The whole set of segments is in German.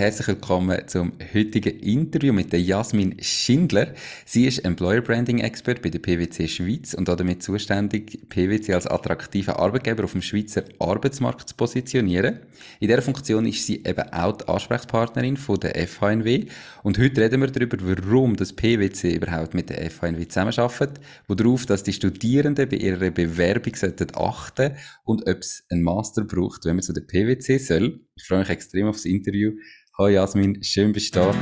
herzlich willkommen zum heutigen Interview mit der Jasmin Schindler. Sie ist Employer Branding Expert bei der PwC Schweiz und damit zuständig, PwC als attraktiver Arbeitgeber auf dem Schweizer Arbeitsmarkt zu positionieren. In dieser Funktion ist sie eben auch die Ansprechpartnerin von der FHNW und heute reden wir darüber, warum das PwC überhaupt mit der FHNW zusammenarbeitet, worauf, dass die Studierenden bei ihrer Bewerbung sollten achten und ob es einen Master braucht, wenn man zu der PwC soll. Ich freue mich extrem auf das Interview. Hallo Jasmin, schön bist du da.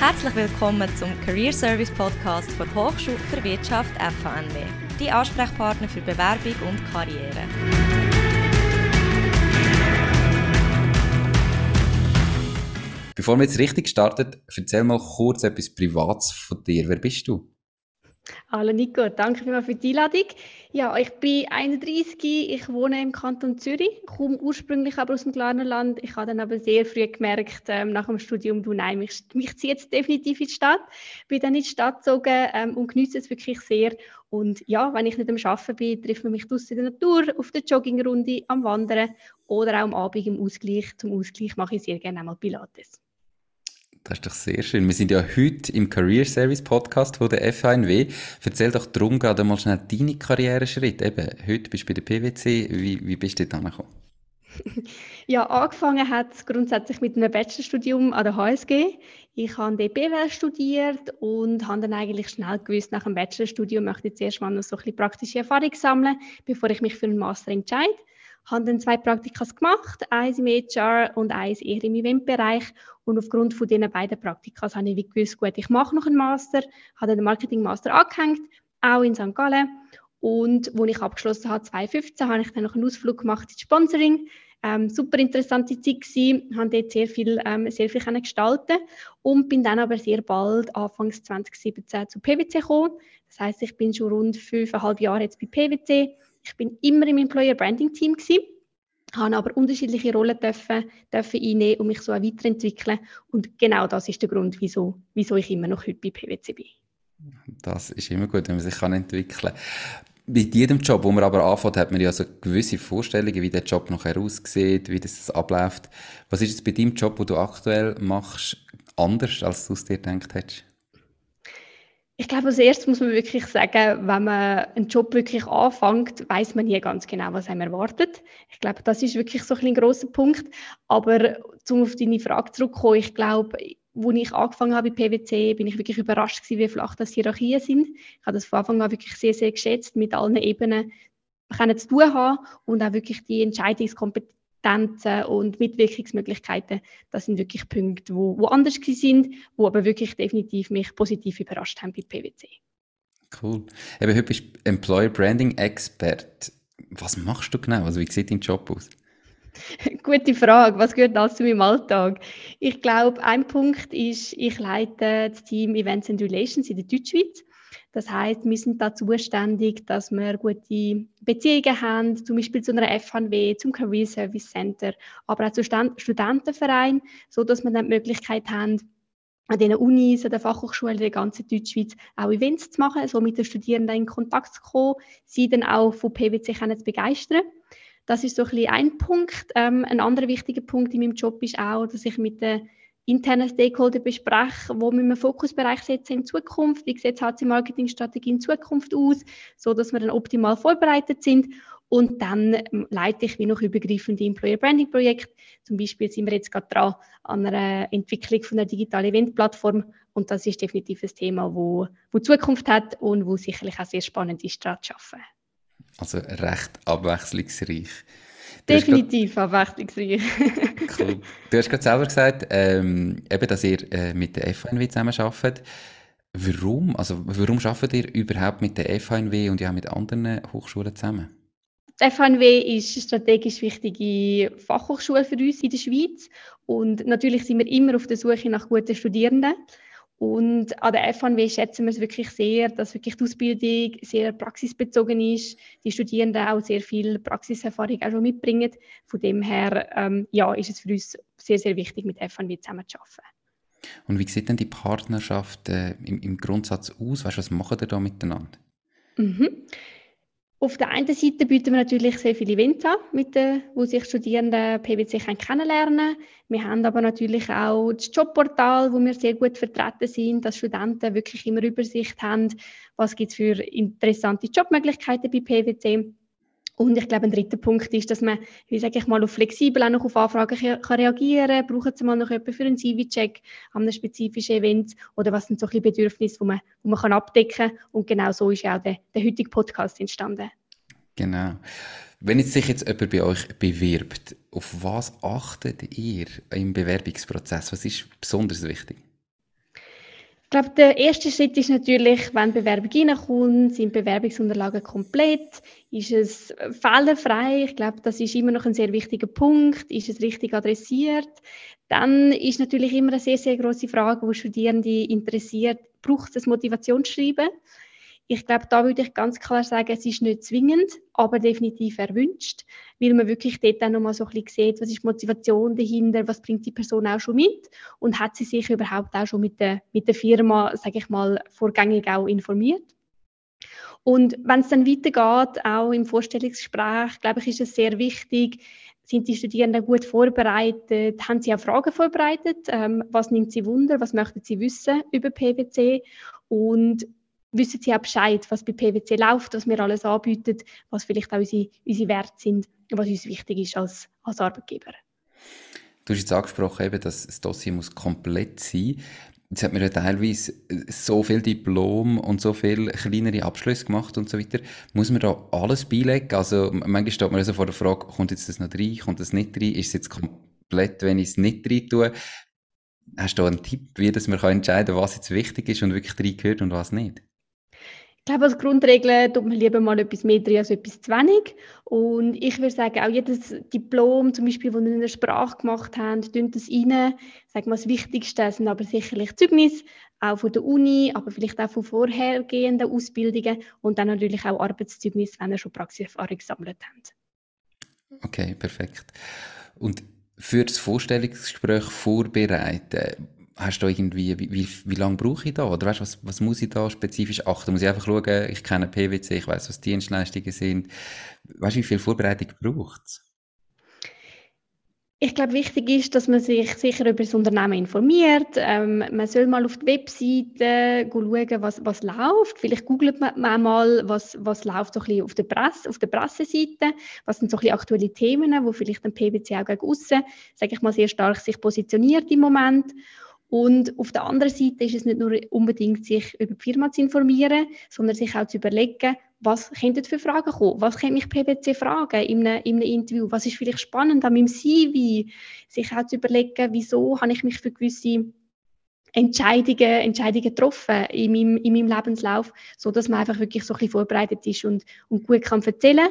Herzlich willkommen zum Career Service Podcast der Hochschule für Wirtschaft FHNW, die Ansprechpartner für Bewerbung und Karriere. Bevor wir jetzt richtig starten, erzähl mal kurz etwas Privates von dir. Wer bist du? Hallo Nico, danke vielmals für die Einladung. Ja, ich bin 31, ich wohne im Kanton Zürich, komme ursprünglich aber aus dem Glarnerland. Ich habe dann aber sehr früh gemerkt, ähm, nach dem Studium, du nein, mich, mich zieht jetzt definitiv in die Stadt. Bin dann in die Stadt gezogen ähm, und genieße es wirklich sehr. Und ja, wenn ich nicht am Arbeiten bin, trifft man mich draußen in der Natur, auf der Joggingrunde, am Wandern oder auch am Abend im Ausgleich. Zum Ausgleich mache ich sehr gerne einmal Pilates. Das ist doch sehr schön. Wir sind ja heute im Career Service Podcast von der FANW. Erzähl doch darum gerade mal schnell deine Karriereschritt. Eben, heute bist du bei der PwC. Wie, wie bist du dort angekommen? Ja, angefangen hat es grundsätzlich mit einem Bachelorstudium an der HSG. Ich habe BWL studiert und habe dann eigentlich schnell gewusst, nach dem Bachelorstudium möchte ich zuerst mal noch so ein bisschen praktische Erfahrung sammeln, bevor ich mich für einen Master entscheide habe dann zwei Praktikas gemacht, eins im HR und eins eher im Eventbereich. Und aufgrund von diesen beiden Praktikas habe ich gewusst, gut, ich mache noch einen Master, habe den Marketing Master angehängt, auch in St. Gallen. Und wo ich abgeschlossen habe, 2015, habe ich dann noch einen Ausflug gemacht ins Sponsoring. Ähm, super interessante Zeit gewesen, habe dort sehr viel, ähm, sehr viel gestalten und bin dann aber sehr bald, Anfangs 2017, zu PwC gekommen. Das heißt, ich bin schon rund fünfeinhalb Jahre jetzt bei PwC ich bin immer im Employer Branding Team gewesen, habe aber unterschiedliche Rollen dürfen, dürfen einnehmen und mich so auch weiterentwickeln. Und genau das ist der Grund, wieso, wieso ich immer noch heute bei PwC bin. Das ist immer gut, wenn man sich kann entwickeln kann. Bei jedem Job, wo man aber anfängt, hat man ja so gewisse Vorstellungen, wie der Job nachher aussieht, wie das abläuft. Was ist jetzt bei deinem Job, den du aktuell machst, anders, als du es dir gedacht hättest? Ich glaube, als erstes muss man wirklich sagen, wenn man einen Job wirklich anfängt, weiß man nie ganz genau, was einem erwartet. Ich glaube, das ist wirklich so ein, ein grosser Punkt. Aber um auf deine Frage zurückzukommen, ich glaube, als ich angefangen habe bei PwC, bin ich wirklich überrascht gewesen, wie flach das Hierarchien sind. Ich habe das von Anfang an wirklich sehr, sehr geschätzt, mit allen Ebenen können zu tun haben und auch wirklich die Entscheidungskompetenz Kompetenzen und Mitwirkungsmöglichkeiten, das sind wirklich Punkte, wo, wo anders sind, wo aber wirklich definitiv mich positiv überrascht haben bei PwC. Cool. Eben, heute bist du Employer Branding Expert. Was machst du genau? Also wie sieht dein Job aus? Gute Frage. Was gehört alles zu meinem Alltag? Ich glaube, ein Punkt ist, ich leite das Team Events and Relations in der Deutschschweiz. Das heißt, wir sind da zuständig, dass wir gute Beziehungen haben, zum Beispiel zu einer FHW, zum Career Service Center, aber auch zu Studentenvereinen, so dass wir dann die Möglichkeit haben, an den Unis, an den Fachhochschulen der ganzen Deutschschweiz auch Events zu machen, so mit den Studierenden in Kontakt zu kommen, sie dann auch von PwC zu begeistern. Das ist so ein, ein Punkt. Ähm, ein anderer wichtiger Punkt in meinem Job ist auch, dass ich mit den interne Stakeholder besprechen, wo wir einen Fokusbereich setzen in Zukunft, wie sieht die HC-Marketing-Strategie in Zukunft aus, so dass wir dann optimal vorbereitet sind. Und dann ähm, leite ich wie noch übergreifende Employer Branding Projekte. Zum Beispiel sind wir jetzt gerade dran an einer Entwicklung von einer digitalen Event-Plattform. Und das ist definitiv ein Thema, wo, wo Zukunft hat und wo sicherlich auch sehr spannend ist, daran zu arbeiten. Also recht abwechslungsreich. Definitiv abwechslungsreich. cool. Du hast gerade selber gesagt, ähm, eben, dass ihr äh, mit der FNW zusammenarbeitet. Warum? Also, warum arbeitet ihr überhaupt mit der FHNW und ja mit anderen Hochschulen zusammen? Die FHNW ist eine strategisch wichtige Fachhochschule für uns in der Schweiz und natürlich sind wir immer auf der Suche nach guten Studierenden. Und an der FHNW schätzen wir es wirklich sehr, dass wirklich die Ausbildung sehr praxisbezogen ist, die Studierenden auch sehr viel Praxiserfahrung auch schon mitbringen. Von dem her ähm, ja, ist es für uns sehr, sehr wichtig, mit der FHNW zusammenzuarbeiten. Und wie sieht denn die Partnerschaft äh, im, im, Grundsatz aus? Weißt, was machen ihr da miteinander? Mhm. Auf der einen Seite bieten wir natürlich sehr viele Events an, mit den, wo sich Studierende PwC kennenlernen können. Wir haben aber natürlich auch das Jobportal, wo wir sehr gut vertreten sind, dass Studenten wirklich immer Übersicht haben, was gibt es für interessante Jobmöglichkeiten bei PwC. Und ich glaube, ein dritter Punkt ist, dass man, wie sage ich mal, auf flexibel auch noch auf Anfragen kann reagieren kann. Brauchen Sie mal noch jemanden für einen CV-Check an einem spezifischen Event? Oder was sind so ein Bedürfnisse, die man, die man kann abdecken kann? Und genau so ist ja auch der, der heutige Podcast entstanden. Genau. Wenn jetzt sich jetzt jemand bei euch bewirbt, auf was achtet ihr im Bewerbungsprozess? Was ist besonders wichtig? Ich glaube, der erste Schritt ist natürlich, wenn Bewerbung reinkommt, sind Bewerbungsunterlagen komplett, ist es fehlerfrei, ich glaube, das ist immer noch ein sehr wichtiger Punkt, ist es richtig adressiert. Dann ist natürlich immer eine sehr, sehr große Frage, wo Studierende interessiert, braucht es ein Motivationsschreiben? Ich glaube, da würde ich ganz klar sagen, es ist nicht zwingend, aber definitiv erwünscht, weil man wirklich dort auch nochmal so ein bisschen sieht, was ist die Motivation dahinter, was bringt die Person auch schon mit und hat sie sich überhaupt auch schon mit der, mit der Firma, sage ich mal, vorgängig auch informiert. Und wenn es dann weitergeht, auch im Vorstellungsgespräch, glaube ich, ist es sehr wichtig, sind die Studierenden gut vorbereitet? Haben sie auch Fragen vorbereitet? Ähm, was nimmt sie Wunder? Was möchten sie wissen über PwC? Und wissen sie auch Bescheid, was bei PwC läuft, was wir alles anbieten, was vielleicht auch unsere, unsere Werte sind, was uns wichtig ist als, als Arbeitgeber. Du hast jetzt angesprochen, eben, dass das Dossier muss komplett sein Jetzt hat man ja teilweise so viel Diplom und so viele kleinere Abschlüsse gemacht und so weiter. Muss man da alles beilegen? Also, manchmal steht man also vor der Frage, kommt jetzt das noch rein, kommt das nicht rein? Ist es jetzt komplett, wenn ich es nicht rein tue? Hast du da einen Tipp, wie dass man entscheiden kann, was jetzt wichtig ist und wirklich reingehört und was nicht? Ich glaube, als Grundregel tut man lieber mal etwas mehr drin als etwas zu wenig. Und ich würde sagen, auch jedes Diplom, zum Beispiel, das wir in der Sprache gemacht haben, tun das rein. Sagen wir, das Wichtigste sind aber sicherlich Zeugnisse, auch von der Uni, aber vielleicht auch von vorhergehenden Ausbildungen und dann natürlich auch Arbeitszeugnisse, wenn ihr schon Praxiserfahrung gesammelt habt. Okay, perfekt. Und für das Vorstellungsgespräch vorbereiten, hast du irgendwie, wie, wie, wie lange brauche ich da? Oder weißt, was, was muss ich da spezifisch achten? Muss ich einfach schauen, ich kenne PwC, ich weiß, was Dienstleistungen sind. Weißt du, wie viel Vorbereitung braucht es? Ich glaube, wichtig ist, dass man sich sicher über das Unternehmen informiert. Ähm, man soll mal auf die Webseite schauen, was, was läuft. Vielleicht googelt man, mal, was, was läuft so ein auf der, Presse, auf der Presseseite. Was sind so ein bisschen aktuelle Themen, wo vielleicht ein PwC auch gegen aussen, sage ich mal, sehr stark sich positioniert im Moment. Und auf der anderen Seite ist es nicht nur unbedingt, sich über die Firma zu informieren, sondern sich auch zu überlegen, was könnten für Fragen kommen? Was könnte mich PwC fragen in einem, in einem Interview? Was ist vielleicht spannend an meinem CV? Sich auch zu überlegen, wieso habe ich mich für gewisse Entscheidungen, Entscheidungen getroffen in meinem, in meinem Lebenslauf, so dass man einfach wirklich so ein bisschen vorbereitet ist und, und gut kann erzählen.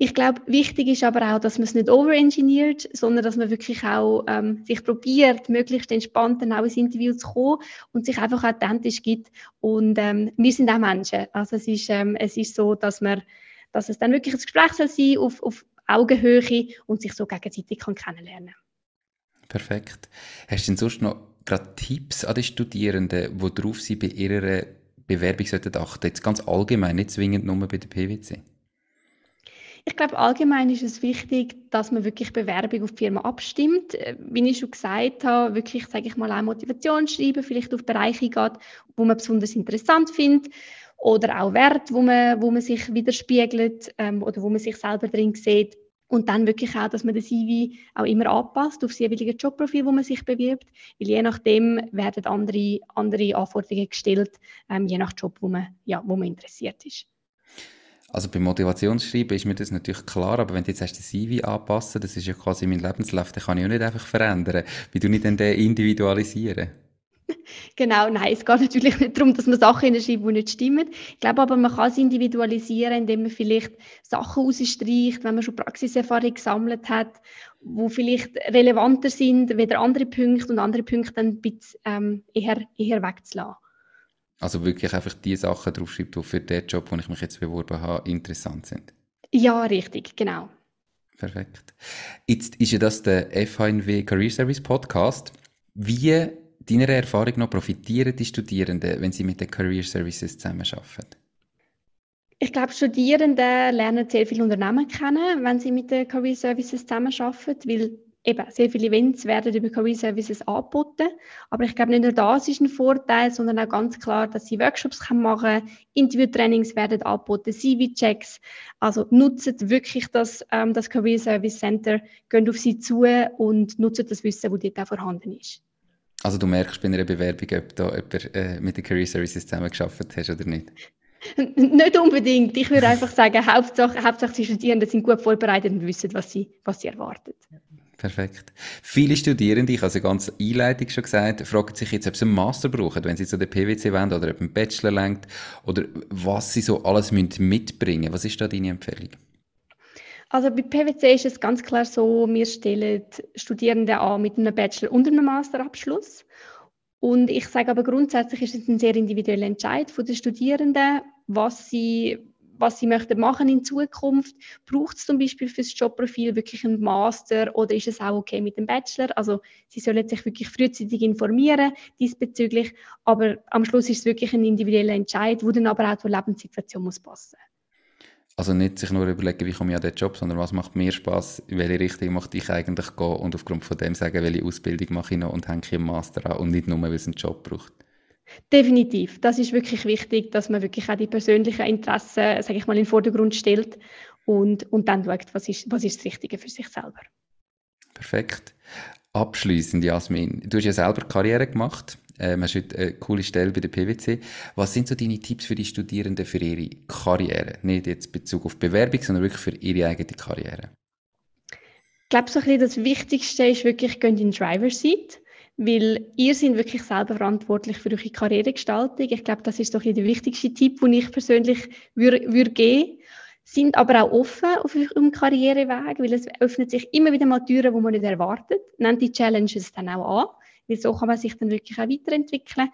Ich glaube, wichtig ist aber auch, dass man es nicht overengineert, sondern dass man wirklich auch ähm, sich probiert, möglichst entspannt dann auch ins Interview zu kommen und sich einfach authentisch gibt. Und ähm, wir sind auch Menschen. Also es ist, ähm, es ist so, dass, man, dass es dann wirklich ein Gespräch soll sein auf, auf Augenhöhe und sich so gegenseitig kann kennenlernen Perfekt. Hast du denn sonst noch gerade Tipps an die Studierenden, worauf sie bei ihrer Bewerbung sollten achten? Jetzt ganz allgemein, nicht zwingend nur bei der PwC. Ich glaube, allgemein ist es wichtig, dass man wirklich Bewerbung auf die Firma abstimmt. Äh, wie ich schon gesagt habe, wirklich, sage ich mal, auch Motivation schreiben, vielleicht auf Bereiche geht, wo man besonders interessant findet oder auch Wert, wo man, wo man sich widerspiegelt ähm, oder wo man sich selber drin sieht. Und dann wirklich auch, dass man das CV auch immer anpasst auf das jeweilige Jobprofil, wo man sich bewirbt. Weil je nachdem werden andere, andere Anforderungen gestellt, ähm, je nach Job, wo man, ja, wo man interessiert ist. Also beim Motivationsschreiben ist mir das natürlich klar, aber wenn du jetzt hast den CV anpassen, das ist ja quasi mein Lebenslauf, den kann ich auch nicht einfach verändern. Wie du nicht den individualisieren? Genau, nein, es geht natürlich nicht darum, dass man Sachen hinschreibt, die nicht stimmen. Ich glaube aber, man kann es individualisieren, indem man vielleicht Sachen rausstreicht, wenn man schon Praxiserfahrung gesammelt hat, wo vielleicht relevanter sind, weder andere Punkte und andere Punkte dann ein bisschen ähm, eher, eher wegzulassen. Also wirklich einfach die Sachen draufschreibt, die für den Job, den ich mich jetzt beworben habe, interessant sind. Ja, richtig, genau. Perfekt. Jetzt ist ja das der FHNW Career Service Podcast. Wie deiner Erfahrung noch profitieren die Studierenden, wenn sie mit den Career Services zusammenarbeiten? Ich glaube, Studierende lernen sehr viele Unternehmen kennen, wenn sie mit den Career Services zusammenarbeiten, weil eben sehr viele Events werden über Career Services angeboten. Aber ich glaube, nicht nur das ist ein Vorteil, sondern auch ganz klar, dass sie Workshops machen können, Interviewtrainings werden angeboten, CV-Checks. Also nutzen wirklich das, ähm, das Career Service Center, gehen auf sie zu und nutzen das Wissen, das dort auch vorhanden ist. Also du merkst bei einer Bewerbung, ob du jemand, äh, mit den Career Services zusammengearbeitet hast oder nicht? Nicht unbedingt. Ich würde einfach sagen, Hauptsache, Hauptsache die Studierenden sind gut vorbereitet und wissen, was sie, was sie erwartet. Perfekt. Viele Studierende, ich habe es ja ganz Einleitung schon gesagt, fragen sich jetzt, ob sie einen Master brauchen, wenn sie zu der PwC wollen oder ob ein Bachelor lenkt oder was sie so alles mitbringen müssen. Was ist da deine Empfehlung? Also bei PwC ist es ganz klar so, wir stellen Studierende an mit einem Bachelor und einem Masterabschluss. Und ich sage aber grundsätzlich ist es ein sehr individueller Entscheid von den Studierenden, was sie, was sie möchten machen in Zukunft. Braucht es zum Beispiel für das Jobprofil wirklich einen Master oder ist es auch okay mit dem Bachelor? Also sie sollen sich wirklich frühzeitig informieren diesbezüglich, aber am Schluss ist es wirklich ein individueller Entscheid, wo dann aber auch zur Lebenssituation muss passen. Also nicht sich nur überlegen, wie komme ich an den Job, sondern was macht mir Spaß, in welche Richtung möchte ich eigentlich gehen und aufgrund von dem sagen, welche Ausbildung mache ich noch und hänge ich einen Master an und nicht nur, weil es einen Job braucht. Definitiv. Das ist wirklich wichtig, dass man wirklich auch die persönlichen Interessen, sage ich mal, in den Vordergrund stellt und, und dann schaut, was ist, was ist das Richtige für sich selber. Perfekt. Abschließend, Jasmin, du hast ja selber Karriere gemacht ähm, hast heute eine coole Stelle bei der PwC. Was sind so deine Tipps für die Studierenden für ihre Karriere? Nicht jetzt Bezug auf Bewerbung, sondern wirklich für ihre eigene Karriere. Ich glaube, so ein bisschen das Wichtigste ist wirklich, gehen in Driver Seat, weil ihr seid wirklich selber verantwortlich für eure Karrieregestaltung. Ich glaube, das ist ein der wichtigste Tipp, den ich persönlich würde, würde geben sind aber auch offen auf ihrem Karriereweg, weil es öffnet sich immer wieder mal Türen, die man nicht erwartet. Nennt die Challenges dann auch an weil so kann man sich dann wirklich auch weiterentwickeln.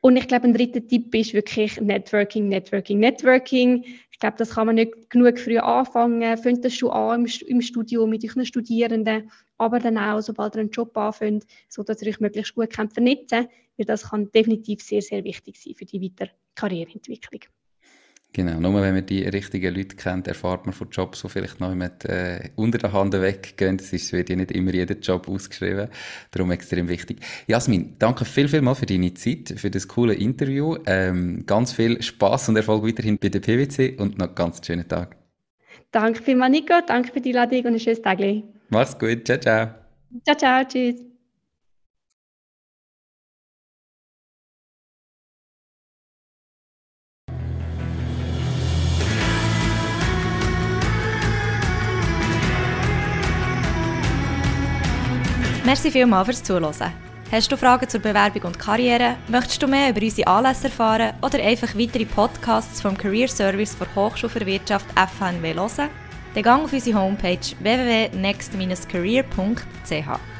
Und ich glaube, ein dritter Tipp ist wirklich Networking, Networking, Networking. Ich glaube, das kann man nicht genug früh anfangen. Fängt das schon an im, Studium mit euren Studierenden, aber dann auch, sobald ihr einen Job anfängt, sodass ihr euch möglichst gut vernetzen könnt, das kann definitiv sehr, sehr wichtig sein für die weitere Karriereentwicklung. Genau, nur wenn man die richtigen Leute kennt, erfahrt man von Jobs, die vielleicht noch mit äh, unter der Hand weggehen. Ist, wird ja nicht immer jeder Job ausgeschrieben. Darum extrem wichtig. Jasmin, danke viel, viel mal für deine Zeit, für das coole Interview. Ähm, ganz viel Spaß und Erfolg weiterhin bei der PwC und noch einen ganz schönen Tag. Danke vielmals, Nico. Danke für die Einladung und ein schönes Tag. Mach's gut. Ciao, ciao. Ciao, ciao. Tschüss. Merci vielmals fürs Zuhören. Hast du Fragen zur Bewerbung und Karriere? Möchtest du mehr über unsere Anlässe erfahren oder einfach weitere Podcasts vom Career Service der Hochschule für Wirtschaft FHNW hören? Dann gang auf unsere Homepage www.next-career.ch.